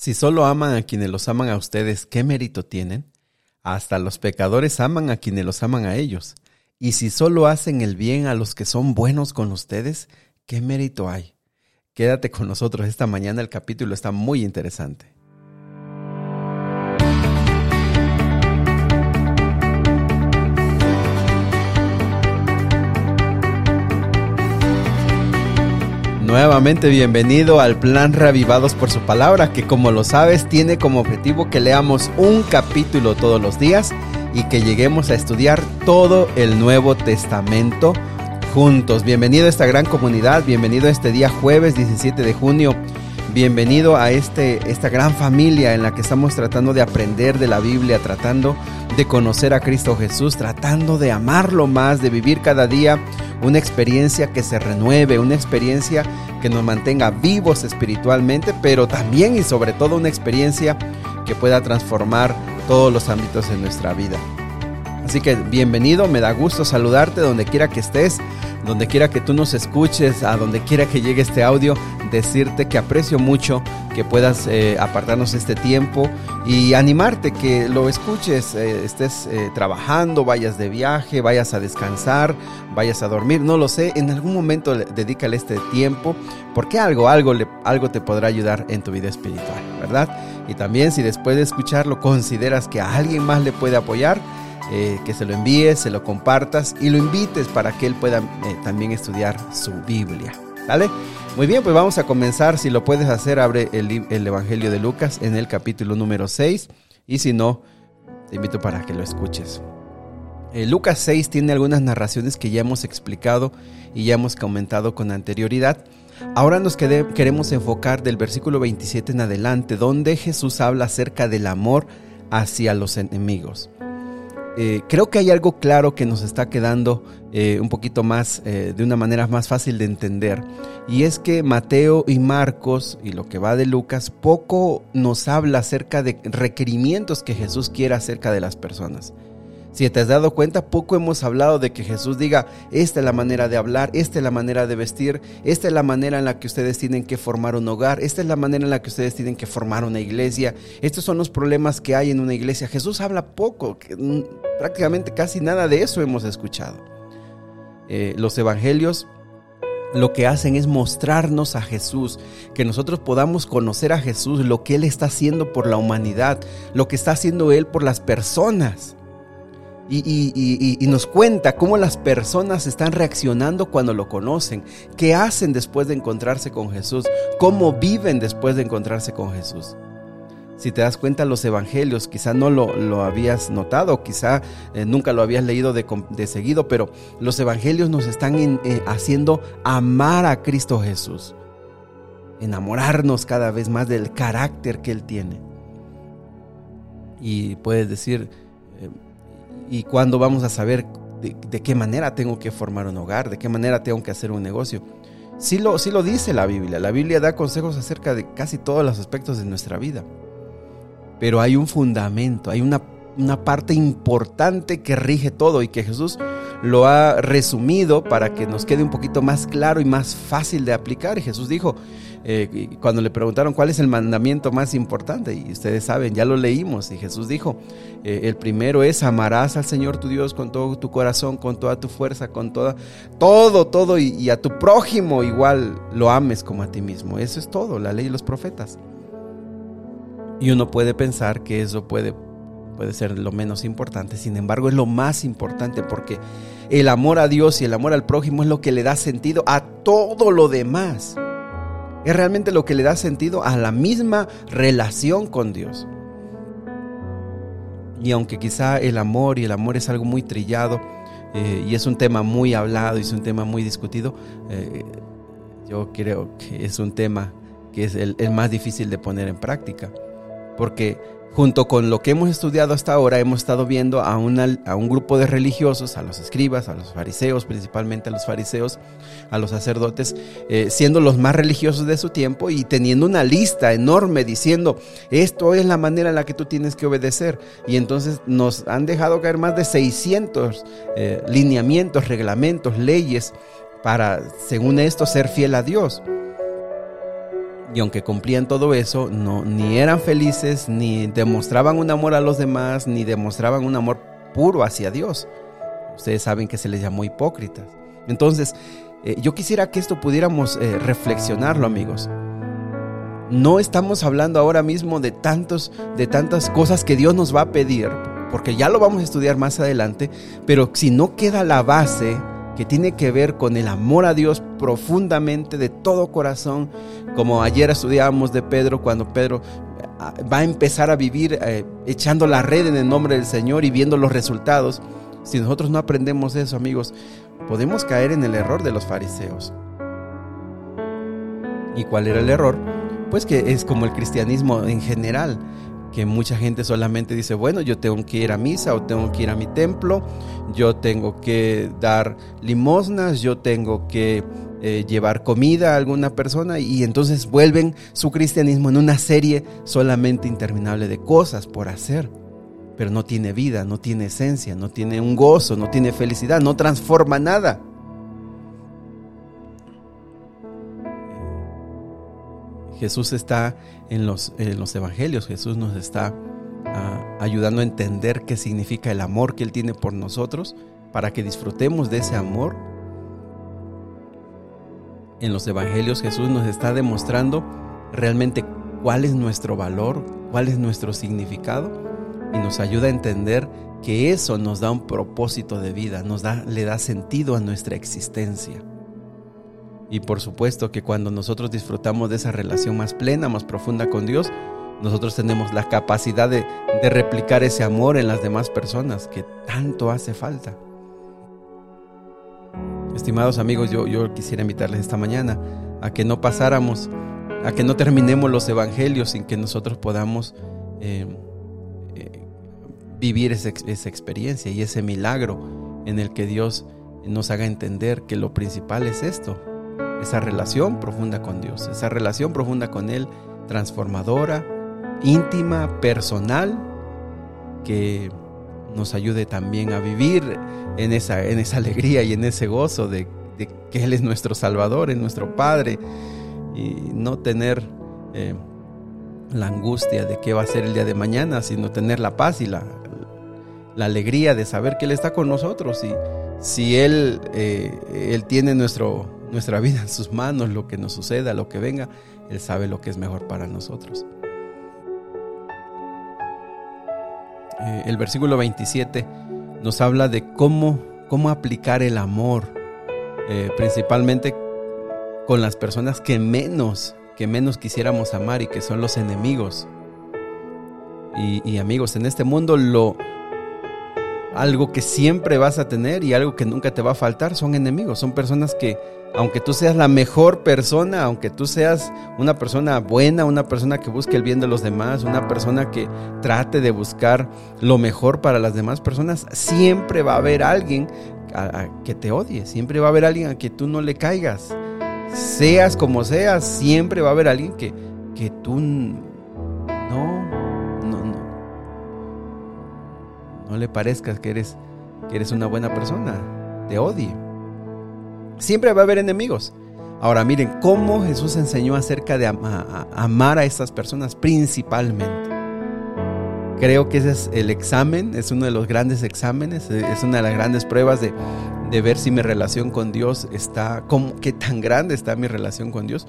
Si solo aman a quienes los aman a ustedes, ¿qué mérito tienen? Hasta los pecadores aman a quienes los aman a ellos. Y si solo hacen el bien a los que son buenos con ustedes, ¿qué mérito hay? Quédate con nosotros esta mañana, el capítulo está muy interesante. Nuevamente bienvenido al plan Reavivados por su palabra, que como lo sabes tiene como objetivo que leamos un capítulo todos los días y que lleguemos a estudiar todo el Nuevo Testamento juntos. Bienvenido a esta gran comunidad, bienvenido a este día jueves 17 de junio, bienvenido a este, esta gran familia en la que estamos tratando de aprender de la Biblia, tratando de conocer a Cristo Jesús, tratando de amarlo más, de vivir cada día una experiencia que se renueve, una experiencia que nos mantenga vivos espiritualmente, pero también y sobre todo una experiencia que pueda transformar todos los ámbitos de nuestra vida. Así que bienvenido, me da gusto saludarte donde quiera que estés, donde quiera que tú nos escuches, a donde quiera que llegue este audio, decirte que aprecio mucho que puedas eh, apartarnos este tiempo y animarte que lo escuches, eh, estés eh, trabajando, vayas de viaje, vayas a descansar, vayas a dormir, no lo sé, en algún momento dedícale este tiempo, porque algo, algo, algo te podrá ayudar en tu vida espiritual, ¿verdad? Y también si después de escucharlo consideras que a alguien más le puede apoyar, que se lo envíes, se lo compartas y lo invites para que él pueda también estudiar su Biblia. ¿Vale? Muy bien, pues vamos a comenzar. Si lo puedes hacer, abre el, Evangelio de Lucas en el capítulo número 6. Y si no, te invito para que lo escuches. Eh, Lucas 6 tiene algunas narraciones que ya hemos explicado y ya hemos comentado con anterioridad. Ahora nos queremos enfocar del versículo 27 en adelante, donde Jesús habla acerca del amor hacia los enemigos. Eh, creo que hay algo claro que nos está quedando eh, un poquito más, eh, de una manera más fácil de entender. Y es que Mateo y Marcos, y lo que va de Lucas, poco nos habla acerca de requerimientos que Jesús quiere acerca de las personas. Si te has dado cuenta, poco hemos hablado de que Jesús diga, esta es la manera de hablar, esta es la manera de vestir, esta es la manera en la que ustedes tienen que formar un hogar, esta es la manera en la que ustedes tienen que formar una iglesia, estos son los problemas que hay en una iglesia. Jesús habla poco, mm, prácticamente casi nada de eso hemos escuchado. Eh, los evangelios lo que hacen es mostrarnos a Jesús, que nosotros podamos conocer a Jesús, lo que Él está haciendo por la humanidad, lo que está haciendo Él por las personas y, nos cuenta cómo las personas están reaccionando cuando lo conocen, qué hacen después de encontrarse con Jesús, cómo viven después de encontrarse con Jesús. Si te das cuenta, los evangelios, quizá no lo, habías notado, quizá eh, nunca lo habías leído de, seguido, pero los evangelios nos están eh, haciendo amar a Cristo Jesús, enamorarnos cada vez más del carácter que Él tiene. Y puedes decir, eh, y cuándo vamos a saber de, qué manera tengo que formar un hogar, de qué manera tengo que hacer un negocio. Sí lo, sí lo dice la Biblia. La Biblia da consejos acerca de casi todos los aspectos de nuestra vida. Pero hay un fundamento, hay una, una parte importante que rige todo y que Jesús lo ha resumido para que nos quede un poquito más claro y más fácil de aplicar. Y Jesús dijo, eh, cuando le preguntaron cuál es el mandamiento más importante, y ustedes saben, ya lo leímos, y Jesús dijo, eh, el primero es amarás al Señor tu Dios con todo tu corazón, con toda tu fuerza, con toda, todo, todo, y, y a tu prójimo igual lo ames como a ti mismo. Eso es todo, la ley y los profetas. Y uno puede pensar que eso puede puede ser lo menos importante, sin embargo es lo más importante porque el amor a Dios y el amor al prójimo es lo que le da sentido a todo lo demás. Es realmente lo que le da sentido a la misma relación con Dios. Y aunque quizá el amor y el amor es algo muy trillado eh, y es un tema muy hablado y es un tema muy discutido, eh, yo creo que es un tema que es el más difícil de poner en práctica. Porque Junto con lo que hemos estudiado hasta ahora, hemos estado viendo a, a, un grupo de religiosos, a los escribas, a los fariseos, principalmente a los fariseos, a los sacerdotes, eh, siendo los más religiosos de su tiempo y teniendo una lista enorme diciendo, esto es la manera en la que tú tienes que obedecer. Y entonces nos han dejado caer más de 600 eh, lineamientos, reglamentos, leyes para, según esto, ser fiel a Dios. Y aunque cumplían todo eso, no, ni eran felices, ni demostraban un amor a los demás, ni demostraban un amor puro hacia Dios. Ustedes saben que se les llamó hipócritas. Entonces, eh, yo quisiera que esto pudiéramos eh, reflexionarlo, amigos. No estamos hablando ahora mismo de, tantos, de tantas cosas que Dios nos va a pedir, porque ya lo vamos a estudiar más adelante, pero si no queda la base que tiene que ver con el amor a Dios profundamente de todo corazón, como ayer estudiábamos de Pedro, cuando Pedro ah, va a empezar a vivir eh, echando la red en el nombre del Señor y viendo los resultados. Si nosotros no aprendemos eso, amigos, podemos caer en el error de los fariseos. ¿Y cuál era el error? Pues que es como el cristianismo en general que mucha gente solamente dice, bueno, yo tengo que ir a misa o tengo que ir a mi templo, yo tengo que dar limosnas, yo tengo que eh, llevar comida a alguna persona y entonces vuelven su cristianismo en una serie solamente interminable de cosas por hacer, pero no tiene vida, no tiene esencia, no tiene un gozo, no tiene felicidad, no transforma nada. Jesús está en los, los evangelios, Jesús nos está ah, ayudando a entender qué significa el amor que Él tiene por nosotros, para que disfrutemos de ese amor. En los evangelios Jesús nos está demostrando realmente cuál es nuestro valor, cuál es nuestro significado y nos ayuda a entender que eso nos da un propósito de vida, nos da, le da sentido a nuestra existencia. Y por supuesto que cuando nosotros disfrutamos de esa relación más plena, más profunda con Dios, nosotros tenemos la capacidad de, replicar ese amor en las demás personas que tanto hace falta. Estimados amigos, yo, yo quisiera invitarles esta mañana a que no pasáramos, a que no terminemos los evangelios sin que nosotros podamos eh, eh, vivir esa, esa experiencia y ese milagro en el que Dios nos haga entender que lo principal es esto, esa relación profunda con Dios, esa relación profunda con Él, transformadora, íntima, personal, que nos ayude también a vivir en esa, en esa alegría y en ese gozo de, que Él es nuestro Salvador, es nuestro Padre, y no tener eh, la angustia de qué va a ser el día de mañana, sino tener la paz y la, la alegría de saber que Él está con nosotros y si Él, eh, Él tiene nuestro, nuestra vida en sus manos, lo que nos suceda, lo que venga, Él sabe lo que es mejor para nosotros. Eh, el versículo 27 nos habla de cómo, cómo aplicar el amor, eh, principalmente con las personas que menos, que menos quisiéramos amar y que son los enemigos. y amigos, en este mundo lo, algo que siempre vas a tener y algo que nunca te va a faltar son enemigos, son personas que aunque tú seas la mejor persona, aunque tú seas una persona buena, una persona que busque el bien de los demás, una persona que trate de buscar lo mejor para las demás personas, siempre va a haber alguien que te odie, siempre va a haber alguien a que tú no le caigas. Seas como seas, siempre va a haber alguien que, que tú no no le parezcas que eres, que eres una buena persona, te odie. Siempre va a haber enemigos. Ahora miren cómo Jesús enseñó acerca de amar a estas personas principalmente. Creo que ese es el examen, es uno de los grandes exámenes, es una de las grandes pruebas de, ver si mi relación con Dios está, qué tan grande está mi relación con Dios.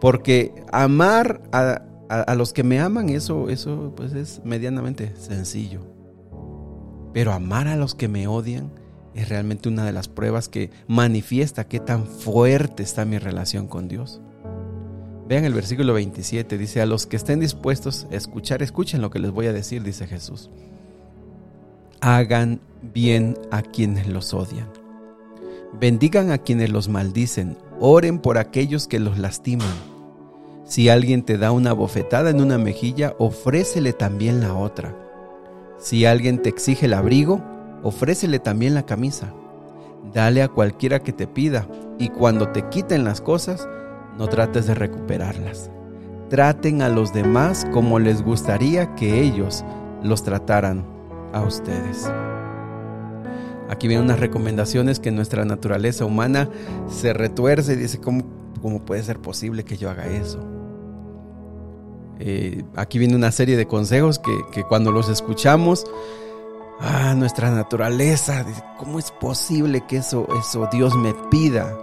Porque amar a, a los que me aman, eso, eso pues es medianamente sencillo. Pero amar a los que me odian es realmente una de las pruebas que manifiesta qué tan fuerte está mi relación con Dios. Vean el versículo 27, dice, a los que estén dispuestos a escuchar, escuchen lo que les voy a decir, dice Jesús. Hagan bien a quienes los odian. Bendigan a quienes los maldicen. Oren por aquellos que los lastiman. Si alguien te da una bofetada en una mejilla, ofrécele también la otra. Si alguien te exige el abrigo, ofrécele también la camisa. Dale a cualquiera que te pida y cuando te quiten las cosas, no trates de recuperarlas. Traten a los demás como les gustaría que ellos los trataran a ustedes. Aquí vienen unas recomendaciones que nuestra naturaleza humana se retuerce y dice, ¿cómo, cómo puede ser posible que yo haga eso? Eh, aquí viene una serie de consejos que, cuando los escuchamos, ah, nuestra naturaleza, ¿cómo es posible que eso, eso Dios me pida?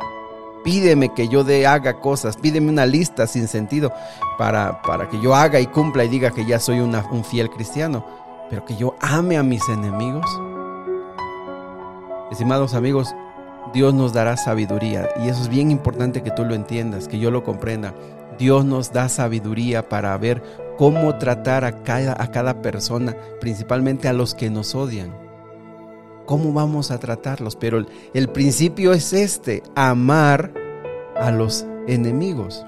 Pídeme que yo de haga cosas, pídeme una lista sin sentido para, para que yo haga y cumpla y diga que ya soy una, un fiel cristiano, pero que yo ame a mis enemigos. Estimados amigos, Dios nos dará sabiduría y eso es bien importante que tú lo entiendas, que yo lo comprenda. Dios nos da sabiduría para ver cómo tratar a cada, a cada persona, principalmente a los que nos odian. ¿Cómo vamos a tratarlos? Pero el, principio es este, amar a los enemigos.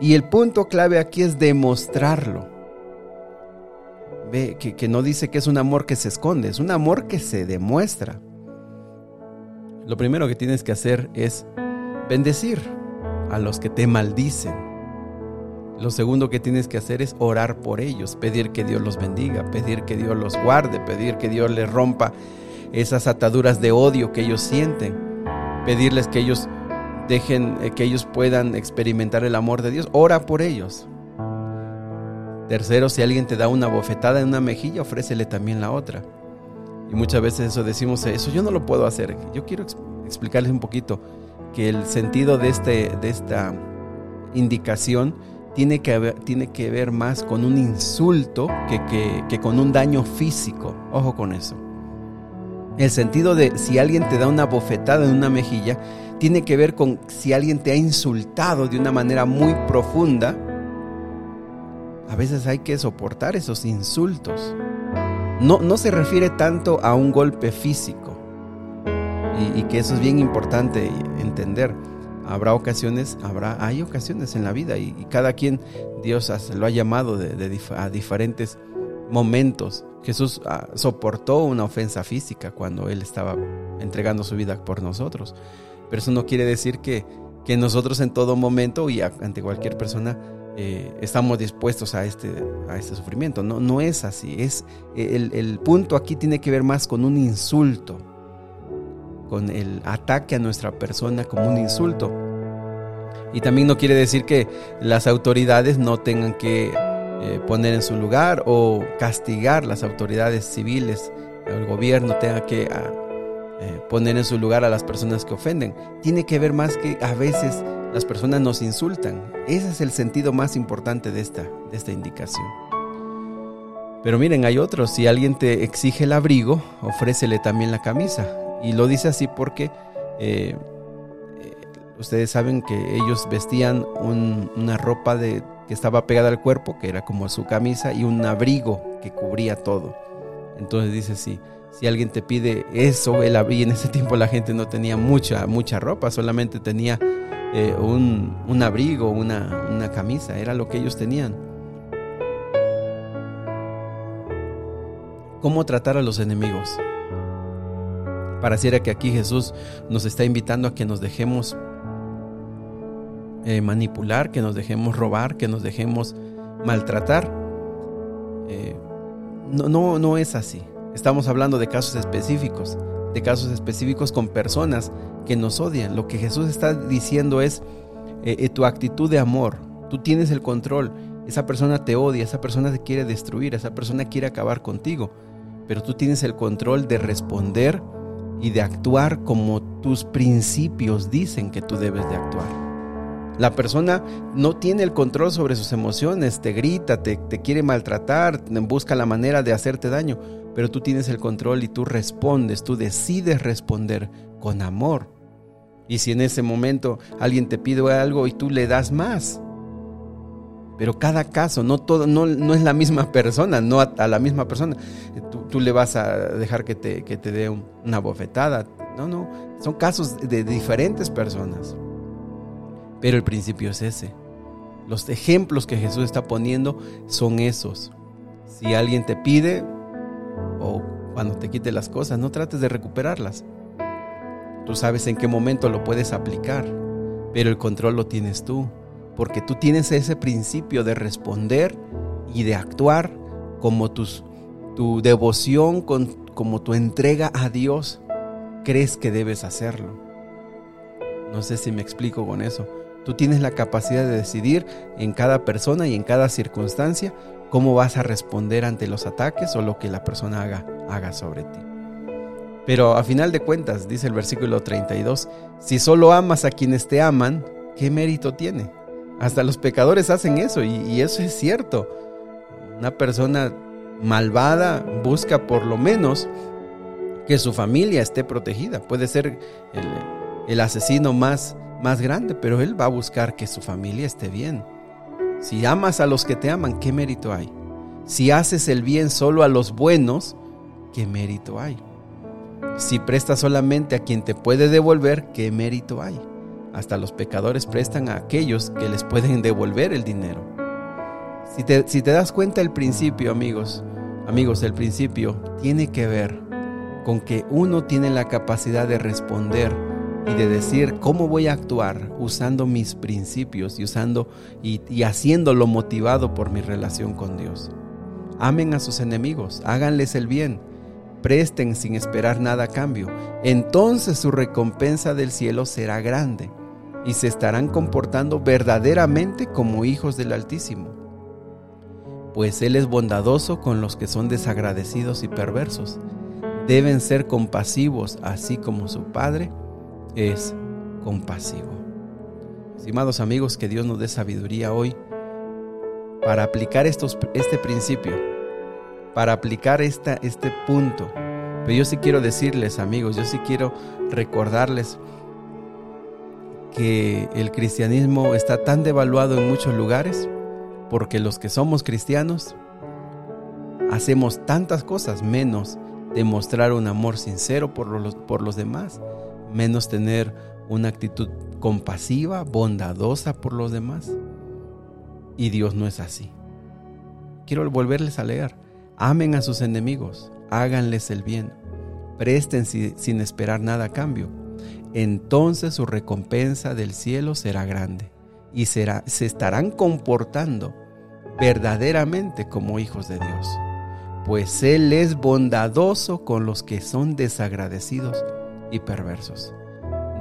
Y el punto clave aquí es demostrarlo. Ve que, que no dice que es un amor que se esconde, es un amor que se demuestra. Lo primero que tienes que hacer es bendecir a los que te maldicen. Lo segundo que tienes que hacer es orar por ellos, pedir que Dios los bendiga, pedir que Dios los guarde, pedir que Dios les rompa esas ataduras de odio que ellos sienten, pedirles que ellos dejen eh, que ellos puedan experimentar el amor de Dios. Ora por ellos. Tercero, si alguien te da una bofetada en una mejilla, ofrécele también la otra. Y muchas veces eso decimos, eso yo no lo puedo hacer. Yo quiero explicarles un poquito que el sentido de, este, de esta indicación tiene que, tiene que ver más con un insulto que, con un daño físico. Ojo con eso. El sentido de si alguien te da una bofetada en una mejilla, tiene que ver con si alguien te ha insultado de una manera muy profunda. A veces hay que soportar esos insultos. No, no se refiere tanto a un golpe físico. Y que eso es bien importante entender habrá ocasiones, habrá, hay ocasiones en la vida y, cada quien Dios lo ha llamado de, a diferentes momentos. Jesús ah, soportó una ofensa física cuando Él estaba entregando su vida por nosotros. Pero eso no quiere decir que, que nosotros en todo momento y ante cualquier persona eh, estamos dispuestos a este, a este sufrimiento. No, no es así. Es, el, el punto aquí tiene que ver más con un insulto con el ataque a nuestra persona como un insulto. Y también no quiere decir que las autoridades no tengan que eh, poner en su lugar o castigar las autoridades civiles, el gobierno tenga que ah, eh, poner en su lugar a las personas que ofenden. Tiene que ver más que a veces las personas nos insultan. Ese es el sentido más importante de esta, de esta indicación. Pero miren, hay otros. Si alguien te exige el abrigo, ofrécele también la camisa. Y lo dice así porque eh, ustedes saben que ellos vestían una ropa de, que estaba pegada al cuerpo, que era como su camisa, y un abrigo que cubría todo. Entonces dice si alguien te pide eso, el abrigo, en ese tiempo la gente no tenía mucha, mucha ropa, solamente tenía eh, un, un, abrigo, una, una camisa, era lo que ellos tenían. ¿Cómo tratar a los enemigos? Pareciera que aquí Jesús nos está invitando a que nos dejemos eh, manipular, que nos dejemos robar, que nos dejemos maltratar. Eh, no, no, no es así. Estamos hablando de casos específicos, de casos específicos con personas que nos odian. Lo que Jesús está diciendo es eh, tu actitud de amor. Tú tienes el control. Esa persona te odia, esa persona te quiere destruir, esa persona quiere acabar contigo. Pero tú tienes el control de responder y de actuar como tus principios dicen que tú debes de actuar. La persona no tiene el control sobre sus emociones, te grita, te, quiere maltratar, busca la manera de hacerte daño, pero tú tienes el control y tú respondes, tú decides responder con amor. Y si en ese momento alguien te pide algo y tú le das más, pero cada caso, no, todo, no, no es la misma persona, no a, la misma persona. Tú, le vas a dejar que te, que te dé una bofetada. No, no, son casos de diferentes personas. Pero el principio es ese. Los ejemplos que Jesús está poniendo son esos. Si alguien te pide o cuando te quite las cosas, no trates de recuperarlas. Tú sabes en qué momento lo puedes aplicar, pero el control lo tienes tú porque tú tienes ese principio de responder y de actuar como tus, tu devoción, como tu entrega a Dios, crees que debes hacerlo. No sé si me explico con eso, Tú tienes la capacidad de decidir en cada persona y en cada circunstancia cómo vas a responder ante los ataques o lo que la persona haga, haga sobre ti. Pero a final de cuentas, dice el versículo 32, si solo amas a quienes te aman, ¿qué mérito tiene? Hasta los pecadores hacen eso y, y eso es cierto. Una persona malvada busca por lo menos que su familia esté protegida. Puede ser el, asesino más, más grande, pero él va a buscar que su familia esté bien. Si amas a los que te aman, ¿qué mérito hay? Si haces el bien solo a los buenos, ¿qué mérito hay? Si prestas solamente a quien te puede devolver, ¿qué mérito hay? Hasta los pecadores prestan a aquellos que les pueden devolver el dinero. Si te, das cuenta el principio, amigos, amigos, el principio tiene que ver con que uno tiene la capacidad de responder y de decir cómo voy a actuar usando mis principios y usando y, y haciéndolo motivado por mi relación con Dios. Amen a sus enemigos, háganles el bien, presten sin esperar nada a cambio. Entonces su recompensa del cielo será grande y se estarán comportando verdaderamente como hijos del Altísimo. Pues Él es bondadoso con los que son desagradecidos y perversos deben ser compasivos, así como su Padre es compasivo. Estimados amigos, que Dios nos dé sabiduría hoy para aplicar este principio, para aplicar esta, este punto. Pero yo sí quiero decirles, amigos, yo sí quiero recordarles que el cristianismo está tan devaluado en muchos lugares porque los que somos cristianos hacemos tantas cosas menos demostrar un amor sincero por los, por los demás, menos tener una actitud compasiva, bondadosa por los demás. Y Dios no es así. Quiero volverles a leer. Amen a sus enemigos, háganles el bien, presten sin esperar nada a cambio. Entonces su recompensa del cielo será grande y será, se estarán comportando verdaderamente como hijos de Dios pues Él es bondadoso con los que son desagradecidos y perversos.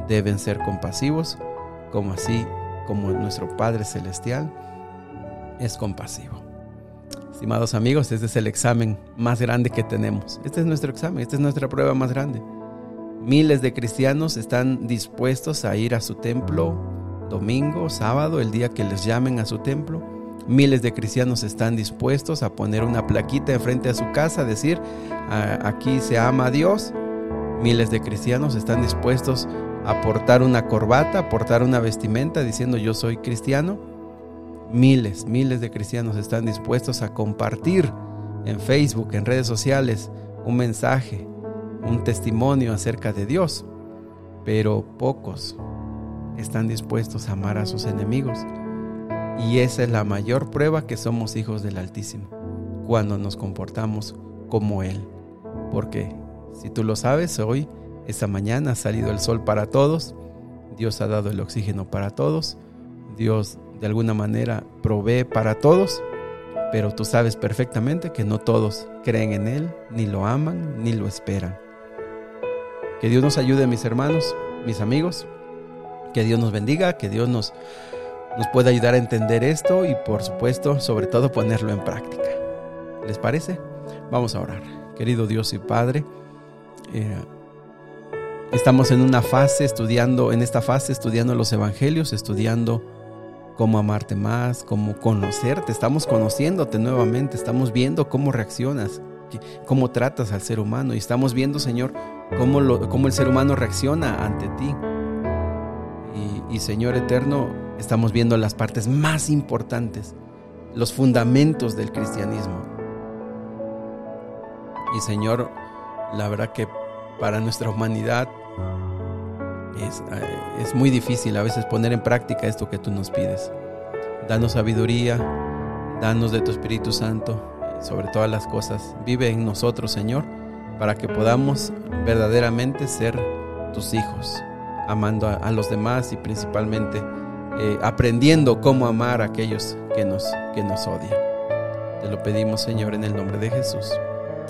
Deben ser compasivos, como así como nuestro Padre Celestial es compasivo. Estimados amigos, este es el examen más grande que tenemos. Este es nuestro examen, esta es nuestra prueba más grande. Miles de cristianos están dispuestos a ir a su templo domingo, sábado, el día que les llamen a su templo Miles de cristianos están dispuestos a poner una plaquita enfrente a su casa, decir, aquí se ama a Dios. Miles de cristianos están dispuestos a portar una corbata, a portar una vestimenta diciendo yo soy cristiano. Miles, miles de cristianos están dispuestos a compartir en Facebook, en redes sociales, un mensaje, un testimonio acerca de Dios. Pero pocos están dispuestos a amar a sus enemigos. Y esa es la mayor prueba que somos hijos del Altísimo, cuando nos comportamos como Él. Porque si tú lo sabes, hoy, esta mañana ha salido el sol para todos, Dios ha dado el oxígeno para todos, Dios de alguna manera provee para todos, pero tú sabes perfectamente que no todos creen en Él, ni lo aman, ni lo esperan. Que Dios nos ayude, mis hermanos, mis amigos, que Dios nos bendiga, que Dios nos nos puede ayudar a entender esto y por supuesto, sobre todo ponerlo en práctica. ¿Les parece? Vamos a orar. Querido Dios y Padre, eh, estamos en una fase estudiando, en esta fase estudiando los evangelios, estudiando cómo amarte más, cómo conocerte, estamos conociéndote nuevamente, estamos viendo cómo reaccionas, cómo tratas al ser humano y estamos viendo, Señor, cómo, el ser humano reacciona ante ti. Y Señor eterno, estamos viendo las partes más importantes, los fundamentos del cristianismo. Y Señor, la verdad que para nuestra humanidad es, eh, es, muy difícil a veces poner en práctica esto que tú nos pides. Danos sabiduría, danos de tu Espíritu Santo sobre todas las cosas. Vive en nosotros, Señor, para que podamos verdaderamente ser tus hijos, amando a, a los demás y principalmente eh, aprendiendo cómo amar a aquellos que nos, que nos odian. Te lo pedimos, Señor, en el nombre de Jesús.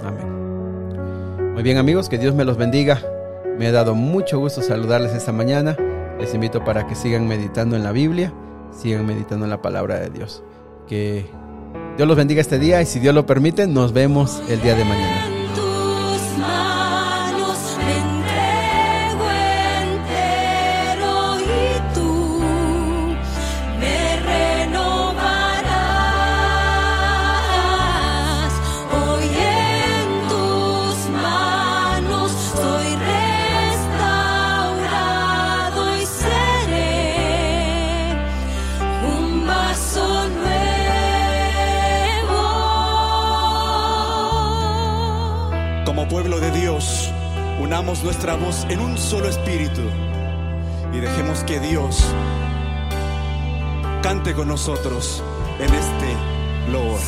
Amén. Muy bien, amigos, que Dios me los bendiga. Me ha dado mucho gusto saludarles esta mañana. Les invito para que sigan meditando en la Biblia, sigan meditando en la palabra de Dios. Que Dios los bendiga este día y si Dios lo permite, nos vemos el día de mañana. Dios, unamos nuestra voz en un solo espíritu y dejemos que Dios cante con nosotros en este loor.